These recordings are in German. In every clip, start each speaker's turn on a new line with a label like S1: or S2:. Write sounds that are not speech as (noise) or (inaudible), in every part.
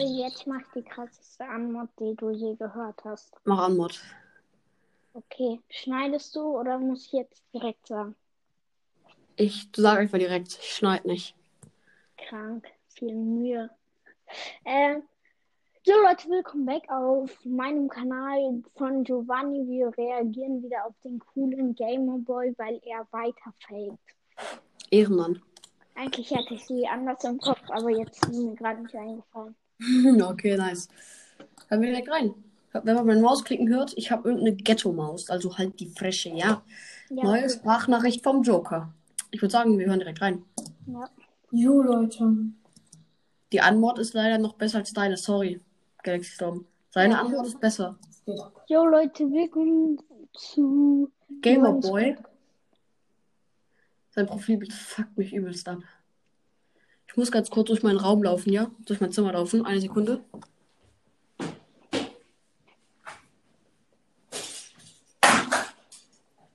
S1: Jetzt mach die krasseste Anmod, die du je gehört hast.
S2: Mach an, Mod.
S1: Okay, schneidest du oder muss ich jetzt direkt sagen?
S2: Ich sage einfach direkt, ich schneid nicht.
S1: Krank, viel Mühe. Äh, so Leute, willkommen back auf meinem Kanal von Giovanni. Wir reagieren wieder auf den coolen Gamerboy, weil er weiter faked.
S2: Ehrenmann.
S1: Eigentlich hätte ich sie anders im Kopf, aber jetzt ist mir gerade nicht eingefallen. (laughs)
S2: okay, nice. Hören wir direkt rein. Wenn man meine Mausklicken hört, ich habe irgendeine Ghetto-Maus, also halt die frische, ja.
S1: Ja,
S2: Neue
S1: okay.
S2: Sprachnachricht vom Joker. Ich würde sagen, wir hören direkt rein.
S1: ja.
S3: Jo, Leute.
S2: Die Anmod ist leider noch besser als deine, sorry, Galaxy Storm. Seine
S1: Ja.
S2: Anmod ist besser.
S1: Jo Leute, willkommen zu
S2: Gamerboy. Sein Profilbild fuckt mich übelst ab. Ich muss ganz kurz durch meinen Raum laufen, ja? Durch mein Zimmer laufen. Eine Sekunde.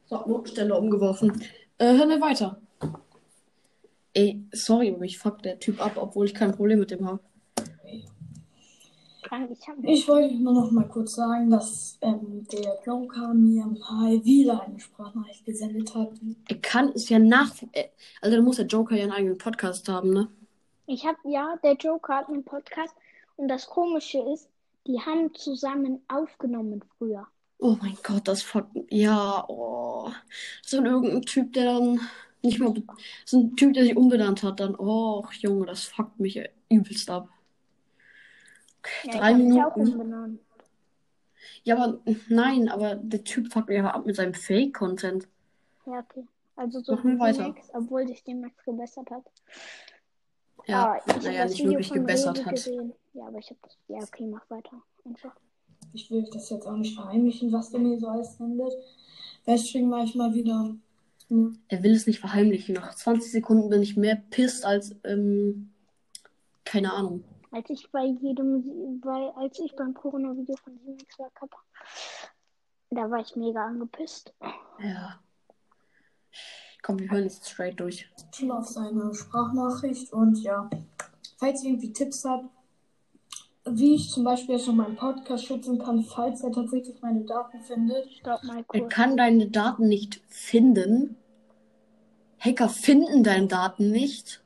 S2: So, Notenstelle umgeworfen. Äh, hören wir weiter. Ey, sorry, aber mich fuckt der Typ ab, obwohl ich kein Problem mit dem habe.
S1: Ich
S3: wollte nur noch mal kurz sagen, dass ähm, der Joker mir mal wieder eine Sprachnachricht gesendet hat.
S2: Er kann es ja nach. äh, Also, dann muss der Joker ja einen eigenen Podcast haben, ne?
S1: Ich habe ja, der Joker hat einen Podcast und das Komische ist, die haben zusammen aufgenommen früher.
S2: Oh mein Gott, das fuckt. Ja, oh. So ein irgendein Typ, der dann nicht mehr. So ein Typ, der sich umbenannt hat, dann. Oh, Junge, das fuckt mich übelst ab.
S1: Ja,
S2: Drei
S1: ich hab mich auch
S2: Minuten.
S1: umbenannt.
S2: Ja, aber nein, aber der Typ fuckt mich aber ab mit seinem Fake-Content.
S1: Ja, okay. Also so
S2: Machen wir weiter.
S1: Max, obwohl sich den Max gebessert hat.
S2: Ja,
S1: Ah, ich hab
S2: naja,
S1: das
S2: nicht
S1: Video
S2: wirklich
S1: von
S2: gebessert hat.
S1: Gesehen. Ja, aber ich habe das. Ja, okay, mach weiter. Einfach.
S3: Ich will das jetzt auch nicht verheimlichen, was der mir so alles sendet. Deswegen mache ich mal wieder. Hm,
S2: Er will es nicht verheimlichen. Nach 20 Sekunden bin ich mehr pisst als. Ähm, keine Ahnung.
S1: Als ich bei jedem, bei, als ich beim Corona-Video von Simex war, da war ich mega angepisst.
S2: Ja. Komm, wir hören jetzt straight durch.
S3: Team auf seine Sprachnachricht und ja, falls ihr irgendwie Tipps habt, wie ich zum Beispiel jetzt noch meinen Podcast schützen kann, falls er tatsächlich meine Daten findet.
S1: Stopp
S2: Er kann deine Daten nicht finden. Hacker finden deine Daten nicht.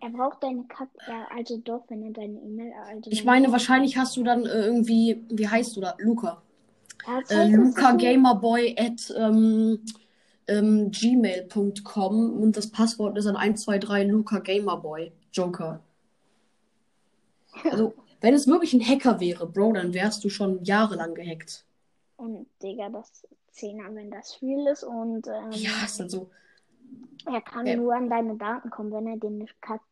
S1: Er braucht deine Kack, ja, also doch, wenn er deine E-Mail, also
S2: Ich meine, wahrscheinlich hast du dann äh, irgendwie, wie heißt du da? Luca. Äh, Luca Gamerboy at ähm, ähm, gmail.com und das Passwort ist dann 123 Luca Gamerboy. Joker. Also, (laughs) wenn es wirklich ein Hacker wäre, Bro, dann wärst du schon jahrelang gehackt.
S1: Und Digga, das 10er, wenn das real ist und ähm,
S2: Ja, ist halt so.
S1: er kann
S2: Ja.
S1: nur an deine Daten kommen, wenn er den Kack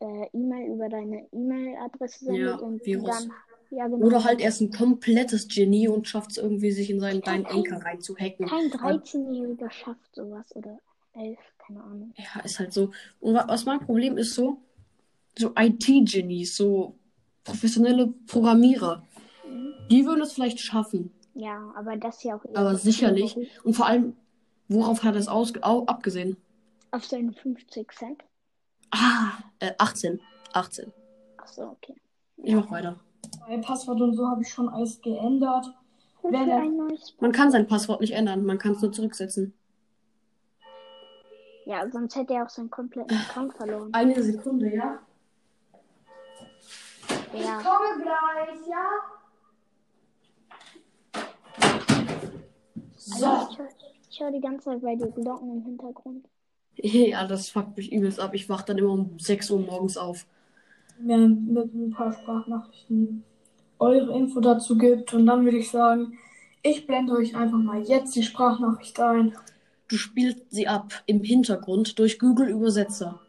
S1: äh, E-Mail über deine E-Mail-Adresse sendet
S2: Ja,
S1: und
S2: Virus.
S1: dann ja genau.
S2: Oder halt er ist ein komplettes Genie und schafft es irgendwie, sich in seinen deinen
S1: kein-
S2: Anker reinzuhacken.
S1: Kein 13-Jähriger schafft sowas oder 11, keine Ahnung.
S2: Ja, ist halt so. Und wa- was mein Problem ist so, so IT-Genies, so professionelle Programmierer, die würden es vielleicht schaffen.
S1: Ja, aber das ja auch
S2: Aber
S1: so
S2: sicherlich.
S1: Beruf.
S2: Und vor allem, worauf hat er es abgesehen?
S1: Auf seine 50 Cent.
S2: Ah, äh, 18. 18.
S1: Achso, okay.
S2: Ich mach weiter.
S3: Mein Passwort und so habe ich schon alles geändert.
S2: Man kann sein Passwort nicht ändern, man kann es nur zurücksetzen.
S1: Ja, sonst hätte er auch seinen kompletten Account verloren.
S2: Eine Sekunde, ja?
S1: Ja.
S3: komme gleich, ja?
S2: So.
S1: Also ich höre ich hör die ganze Zeit bei dir Glocken im Hintergrund.
S2: Ja, (laughs) das fuckt mich übelst ab. Ich wach dann immer um 6 Uhr morgens auf.
S3: Mir mit ein paar Sprachnachrichten eure Info dazu gibt. Und dann würde ich sagen, ich blende euch einfach mal jetzt die Sprachnachricht ein.
S2: Du spielst sie ab im Hintergrund durch Google Übersetzer.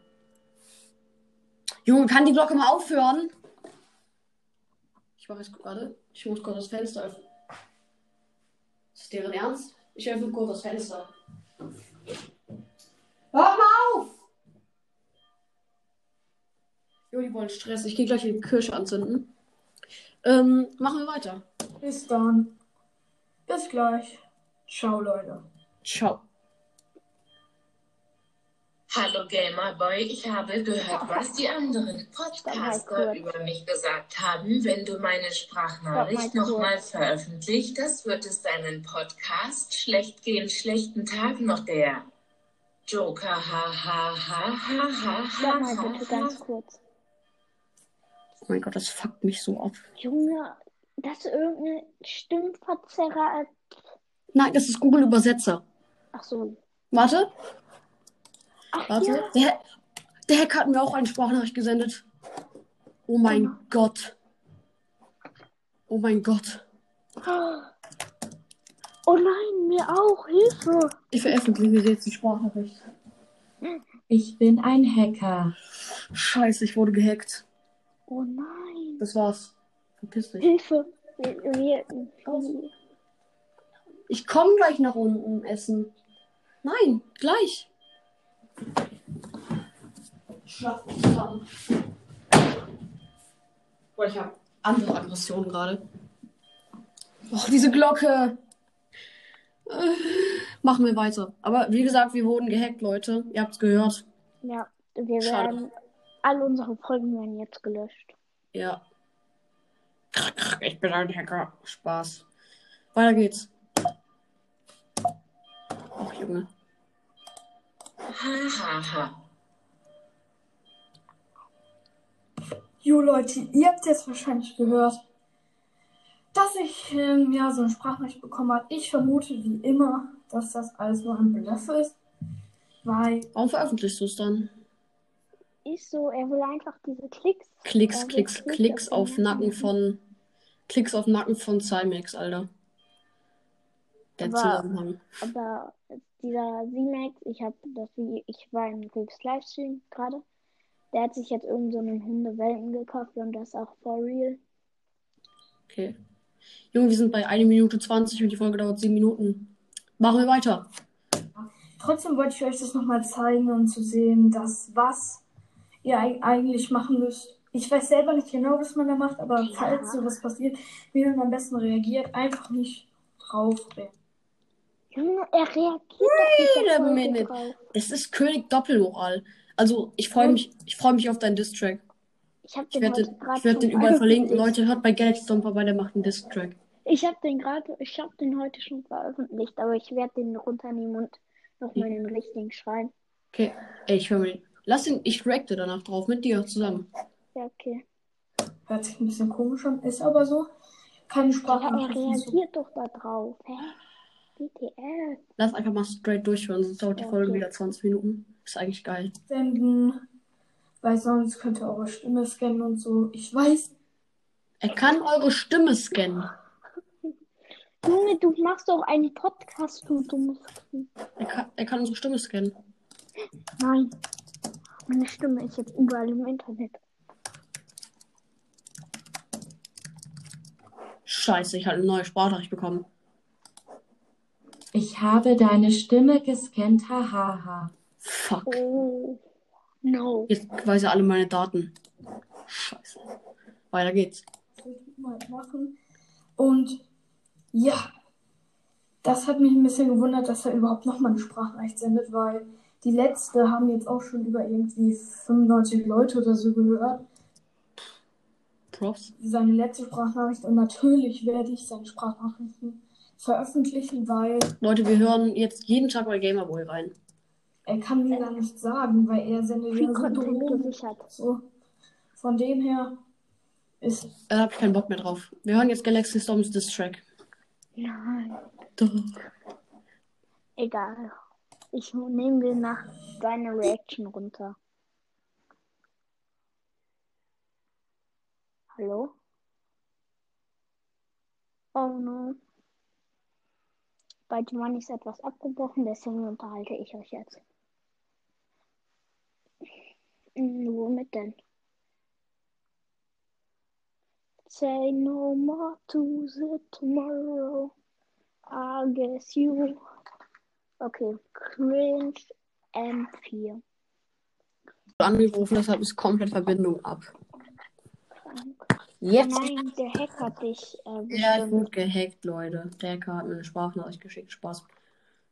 S2: Junge, kann die Glocke mal aufhören? Ich mache jetzt gerade. Ich muss kurz das Fenster öffnen. Ist deren Ernst? Ich öffne kurz das Fenster. Hör mal auf! Jo, die wollen Stress. Ich gehe gleich die Kirsche anzünden. Ähm, machen wir weiter.
S3: Bis dann. Bis gleich. Ciao, Leute.
S2: Ciao.
S4: Hallo Gamerboy, ich habe gehört, was die anderen Podcaster über mich gesagt haben. Wenn du meine Sprachnachricht nochmal veröffentlicht, das wird es deinen Podcast schlecht gehen, schlechten Tag noch der Joker. Ha ha ha ha ha ha
S1: bitte
S4: ha.
S1: ganz kurz.
S2: Oh mein Gott, das fuckt mich so ab.
S1: Junge, das ist irgendeine Stimmverzerrer.
S2: Nein, das ist Google Übersetzer.
S1: Ach so.
S2: Warte,
S1: Ach
S2: warte.
S1: ja.
S2: Der, der Hacker hat mir auch eine Sprachnachricht gesendet. Oh mein
S1: Genau.
S2: Gott. Oh mein Gott.
S1: Oh nein, mir auch. Hilfe.
S2: Ich veröffentliche jetzt die Sprachnachricht.
S4: Ich bin ein Hacker.
S2: Scheiße, ich wurde gehackt.
S1: Oh nein.
S2: Das war's. Verpiss dich.
S1: Hilfe. Wir, wir,
S2: Ich komme gleich nach unten essen. Nein, gleich. Schlaf uns zusammen. Boah, ich habe andere Aggressionen gerade. Och, diese Glocke. Äh, machen wir weiter. Aber wie gesagt, wir wurden gehackt, Leute. Ihr habt's gehört.
S1: ja, wir
S2: Schade.
S1: Alle unsere Folgen werden jetzt gelöscht.
S2: Ja. Ich bin ein Hacker. Spaß. Weiter geht's. Och, Junge.
S4: Ha ha ha.
S3: Jo Leute, ihr habt jetzt wahrscheinlich gehört, dass ich ähm, ja so eine Sprachnachricht bekommen habe. Ich vermute wie immer, dass das alles nur ein Bluff ist, weil
S2: Warum veröffentlichst du es dann?
S1: Ist so, er will einfach diese Klicks.
S2: Klicks,
S1: will
S2: Klicks, Klicks auf Nacken von. Klicks auf Nacken von Cymax, Alter. Der
S1: Aber-
S2: Zusammenhang.
S1: Aber dieser Z-Max, ich habe das wie ich war im Grips Livestream gerade. Der hat sich jetzt irgend so einen Hundewelpen gekauft und das auch for real.
S2: Okay. Junge, wir sind bei 1 Minute 20 und die Folge dauert 7 Minuten. Machen wir weiter.
S3: trotzdem wollte ich euch das nochmal zeigen, um zu sehen, dass was ihr eig- eigentlich machen müsst. Ich weiß selber nicht genau, was man da macht, aber
S1: Ja.
S3: falls sowas passiert, wie man am besten reagiert, einfach nicht drauf.
S1: Junge, er reagiert
S2: Wait a minute. Es ist König Doppelmoral. Also, ich freue mich, ich freue mich auf deinen Distrack.
S1: Ich habe
S2: Ich
S1: den
S2: werde den,
S1: gerade
S2: ich werd den überall (laughs) verlinken. Leute, hört bei Galaxy vorbei, der macht einen Distrack.
S1: Ich habe den gerade, ich habe den heute schon veröffentlicht, aber ich werde den runternehmen und nochmal den richtigen schreiben.
S2: Okay. Ey, ich höre mir den. Lass ihn, ich reacte danach drauf mit dir zusammen.
S1: Ja, okay.
S3: Hört sich ein bisschen komisch an, ist aber so. Keine
S1: er
S3: Sprachnachrichten zu
S1: reagiert doch da drauf. Hä? BTS.
S2: Lass einfach mal straight durchhören, sonst dauert die Folge wieder 20 Minuten. Ist eigentlich geil.
S3: senden, weil sonst könnt ihr eure Stimme scannen und so. Ich weiß,
S2: Er kann eure Stimme scannen.
S1: Junge, du machst doch einen Podcast, du dummes.
S2: Er kann, er kann unsere Stimme scannen.
S1: Nein. Meine Stimme ist jetzt überall im Internet.
S2: Scheiße, ich habe eine neue Sprachnachricht bekommen.
S4: Ich habe deine Stimme gescannt. Hahaha.
S2: Fuck.
S1: Oh. No.
S2: Jetzt weiß er alle meine Daten. Scheiße. Weiter geht's.
S3: mal machen. Und ja, das hat mich ein bisschen gewundert, dass er überhaupt nochmal eine Sprachnachricht sendet, weil die letzte haben jetzt auch schon über irgendwie 95 Leute oder so gehört.
S2: Props.
S3: Seine letzte Sprachnachricht und natürlich werde ich seine Sprachnachrichten veröffentlichen, weil
S2: Leute, wir hören jetzt jeden Tag bei Gamerboy rein.
S3: er kann mir gar nicht sagen, weil er sendet ja so. So, von dem her ist
S2: Da hab ich keinen Bock mehr drauf. Wir hören jetzt Galaxy Storms Diss Track.
S1: Nein.
S2: Doch.
S1: Egal. Ich nehme dir nach deine Reaction runter. Hallo? Oh no. Bei Giovanni ist etwas abgebrochen, deswegen unterhalte ich euch jetzt. Hm, womit denn? Say no more to the tomorrow. I guess you. Okay, Cringe M4.
S2: Angerufen, deshalb ist komplett Verbindung ab. Jetzt.
S1: Nein, der Hack hat dich äh,
S2: Ja, wurde gehackt, Leute. Der Hacker hat mir eine Sprachnachricht geschickt. Spaß.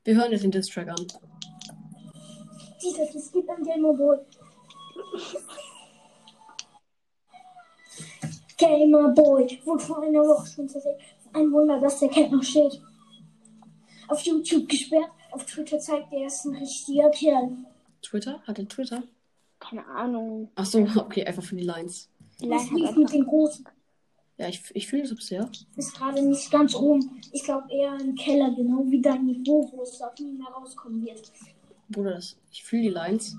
S2: Wir hören jetzt den Diss Track an.
S3: Jesus, es gibt ein Gamerboy. Gamerboy wurde vor einer Woche schon zersägt. Ein Wunder, dass der Cat noch steht. Auf YouTube gesperrt, auf Twitter zeigt er, ist ein richtiger Kerl.
S2: Twitter? Hat er Twitter?
S1: Keine Ahnung.
S2: Achso, (laughs) okay, einfach für die Lines.
S1: Die
S3: Was
S1: Line hat
S3: lief
S1: einfach
S3: mit den Großen?
S2: Ja, ich, ich fühle es bisher.
S3: Ist gerade nicht ganz oben. Ich glaube eher im Keller, genau wie dein Niveau, wo es auch nie mehr rauskommen wird.
S2: Bruder, das, ich fühle die Lines.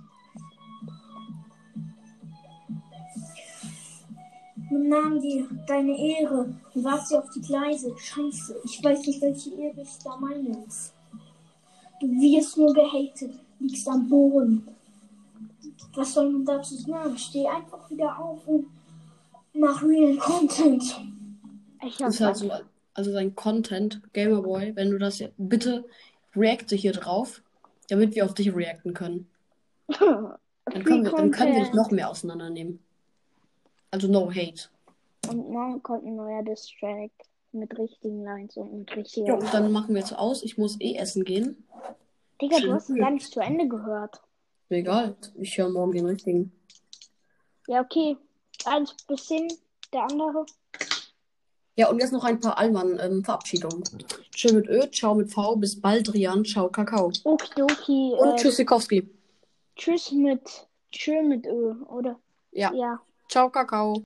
S3: Nun nahm dir deine Ehre und warf sie auf die Gleise. Scheiße, ich weiß nicht, welche Ehre ich da meine. Du wirst nur gehatet, liegst am Boden. Was soll man dazu sagen? Steh einfach wieder auf und mach real Content.
S1: Ich
S2: Das ist halt so, also sein Content, Gamerboy, wenn du das jetzt, bitte reacte hier drauf, damit wir auf dich reacten können. (laughs) Dann können wir, dann können wir dich noch mehr auseinandernehmen. Also no hate.
S1: Und morgen kommt ein neuer Distrack mit richtigen Lines und mit richtiger.
S2: Jo, dann machen wir jetzt aus. Ich muss eh essen gehen.
S1: Digga, du hast ihn gar nicht zu Ende gehört.
S2: Egal, ich höre morgen den richtigen.
S1: Ja, okay. Eins bis zehn, der andere.
S2: Ja, und jetzt noch ein paar Alman-Verabschiedungen. Tschö mit Ö, ciao mit V, bis bald, Rian, ciao, Kakao.
S1: Okidoki.
S2: Und
S1: äh,
S2: Tschüssikowski.
S1: Tschüss mit Tschö mit Ö, oder?
S2: Ja,
S1: Ja.
S2: ciao, Kakao.